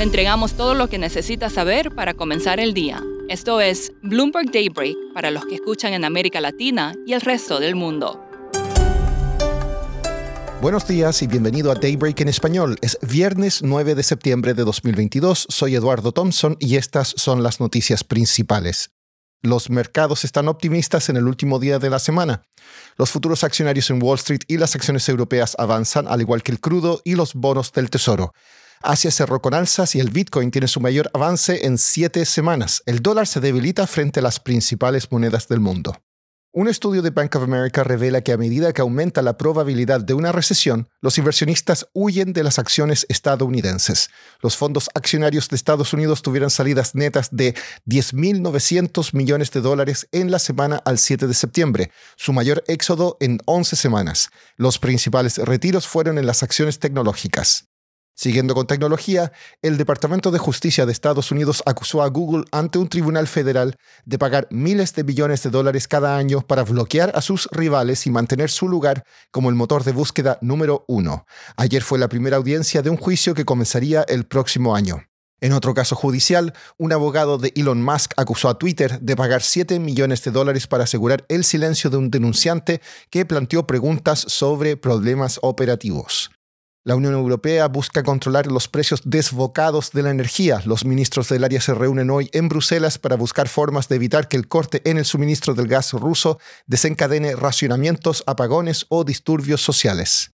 Le entregamos todo lo que necesita saber para comenzar el día. Esto es Bloomberg Daybreak para los que escuchan en América Latina y el resto del mundo. Buenos días y bienvenido a Daybreak en español. Es viernes 9 de septiembre de 2022. Soy Eduardo Thompson y estas son las noticias principales. Los mercados están optimistas en el último día de la semana. Los futuros accionarios en Wall Street y las acciones europeas avanzan, al igual que el crudo y los bonos del Tesoro. Asia cerró con alzas y el Bitcoin tiene su mayor avance en siete semanas. El dólar se debilita frente a las principales monedas del mundo. Un estudio de Bank of America revela que a medida que aumenta la probabilidad de una recesión, los inversionistas huyen de las acciones estadounidenses. Los fondos accionarios de Estados Unidos tuvieron salidas netas de 10.900 millones de dólares en la semana al 7 de septiembre, su mayor éxodo en 11 semanas. Los principales retiros fueron en las acciones tecnológicas. Siguiendo con tecnología, el Departamento de Justicia de Estados Unidos acusó a Google ante un tribunal federal de pagar miles de billones de dólares cada año para bloquear a sus rivales y mantener su lugar como el motor de búsqueda número uno. Ayer fue la primera audiencia de un juicio que comenzaría el próximo año. En otro caso judicial, un abogado de Elon Musk acusó a Twitter de pagar 7 millones de dólares para asegurar el silencio de un denunciante que planteó preguntas sobre problemas operativos. La Unión Europea busca controlar los precios desbocados de la energía. Los ministros del área se reúnen hoy en Bruselas para buscar formas de evitar que el corte en el suministro del gas ruso desencadene racionamientos, apagones o disturbios sociales.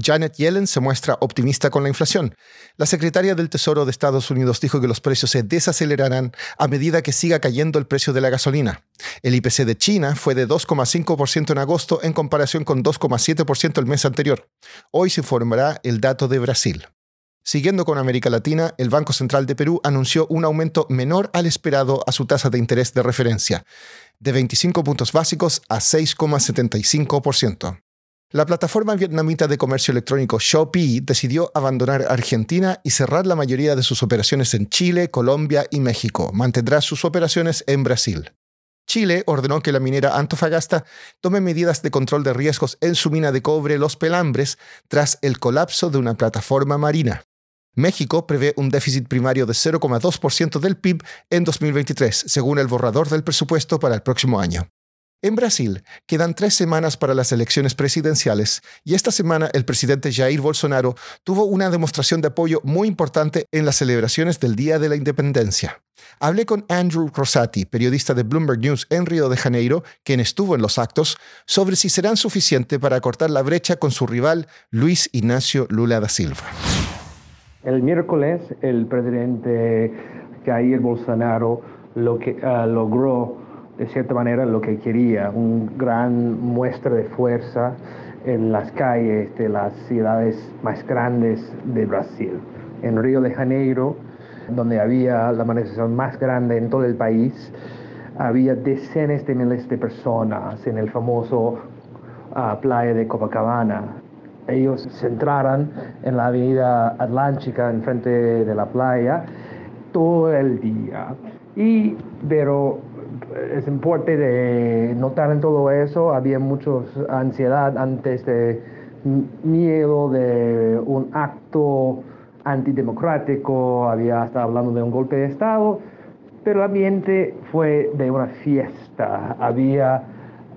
Janet Yellen se muestra optimista con la inflación. La secretaria del Tesoro de Estados Unidos dijo que los precios se desacelerarán a medida que siga cayendo el precio de la gasolina. El IPC de China fue de 2,5% en agosto en comparación con 2,7% el mes anterior. Hoy se informará el dato de Brasil. Siguiendo con América Latina, el Banco Central de Perú anunció un aumento menor al esperado a su tasa de interés de referencia, de 25 puntos básicos a 6,75%. La plataforma vietnamita de comercio electrónico Shopee decidió abandonar Argentina y cerrar la mayoría de sus operaciones en Chile, Colombia y México. Mantendrá sus operaciones en Brasil. Chile ordenó que la minera Antofagasta tome medidas de control de riesgos en su mina de cobre Los Pelambres tras el colapso de una plataforma marina. México prevé un déficit primario de 0,2% del PIB en 2023, según el borrador del presupuesto para el próximo año. En Brasil quedan tres semanas para las elecciones presidenciales y esta semana el presidente Jair Bolsonaro tuvo una demostración de apoyo muy importante en las celebraciones del Día de la Independencia. Hablé con Andrew Rosati, periodista de Bloomberg News en Río de Janeiro, quien estuvo en los actos, sobre si serán suficientes para cortar la brecha con su rival Luis Ignacio Lula da Silva. El miércoles el presidente Jair Bolsonaro lo que, ah, logró de cierta manera lo que quería, un gran muestra de fuerza en las calles de las ciudades más grandes de Brasil. En Río de Janeiro, donde había la manifestación más grande en todo el país, había decenas de miles de personas en el famoso ah, playa de Copacabana. Ellos se entraron en la avenida Atlántica enfrente de la playa todo el día. Y, pero es importante de notar en todo eso, había mucha ansiedad antes de miedo de un acto antidemocrático, había hasta hablando de un golpe de Estado, pero el ambiente fue de una fiesta, había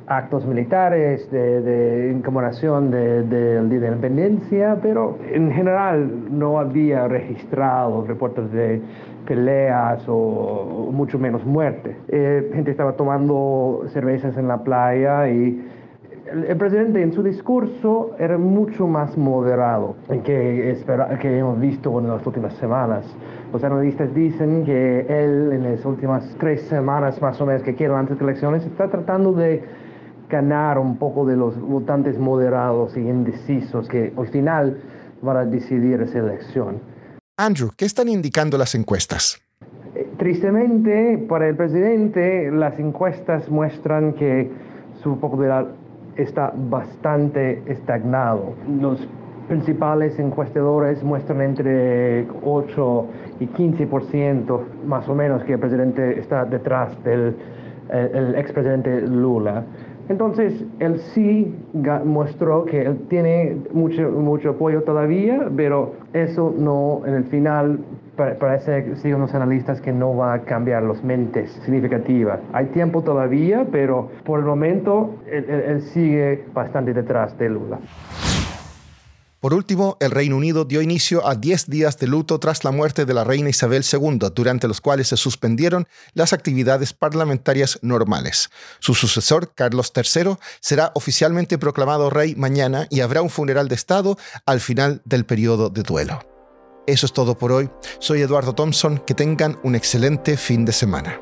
actos militares de, de del Día de la Independencia, pero en general no había registrado reportes de peleas o, mucho menos muerte. Eh, gente estaba tomando cervezas en la playa y el, presidente en su discurso era mucho más moderado que, espera, que hemos visto en las últimas semanas. Los analistas dicen que él en las últimas tres semanas más o menos que quiero antes de elecciones está tratando de ganar un poco de los votantes moderados y indecisos que al final van a decidir esa elección. Andrew, ¿qué están indicando las encuestas? Eh, tristemente, para el presidente, las encuestas muestran que su popularidad está bastante estagnado. Los principales encuestadores muestran entre 8 y 15% más o menos que el presidente está detrás del el expresidente Lula. Entonces, él sí mostró que él tiene mucho, mucho apoyo todavía, pero eso no, en el final, parece, siguen los analistas, que no va a cambiar los mentes significativa. Hay tiempo todavía, pero por el momento él sigue bastante detrás de Lula. Por último, el Reino Unido dio inicio a 10 días de luto tras la muerte de la reina Isabel II, durante los cuales se suspendieron las actividades parlamentarias normales. Su sucesor, Carlos III, será oficialmente proclamado rey mañana y habrá un funeral de Estado al final del periodo de duelo. Eso es todo por hoy. Soy Eduardo Thompson. Que tengan un excelente fin de semana.